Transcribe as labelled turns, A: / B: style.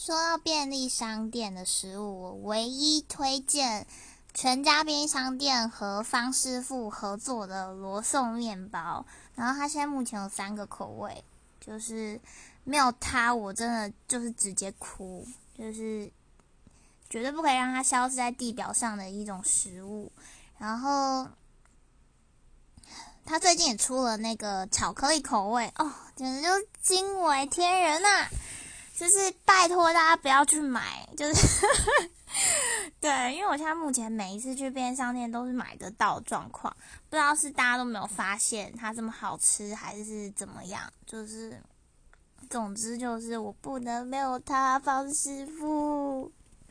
A: 说到便利商店的食物，我唯一推荐全家便利商店和方师傅合作的罗宋面包。然后它现在目前有三个口味，就是没有它，我真的就是直接哭，就是绝对不可以让它消失在地表上的一种食物。然后它最近也出了那个巧克力口味，哦，简直就是惊为天人呐！就是拜托大家不要去买，就是 对，因为我现在目前每一次去便利商店都是买得到状况，不知道是大家都没有发现它这么好吃，还是怎么样。就是总之就是我不能没有它方师傅。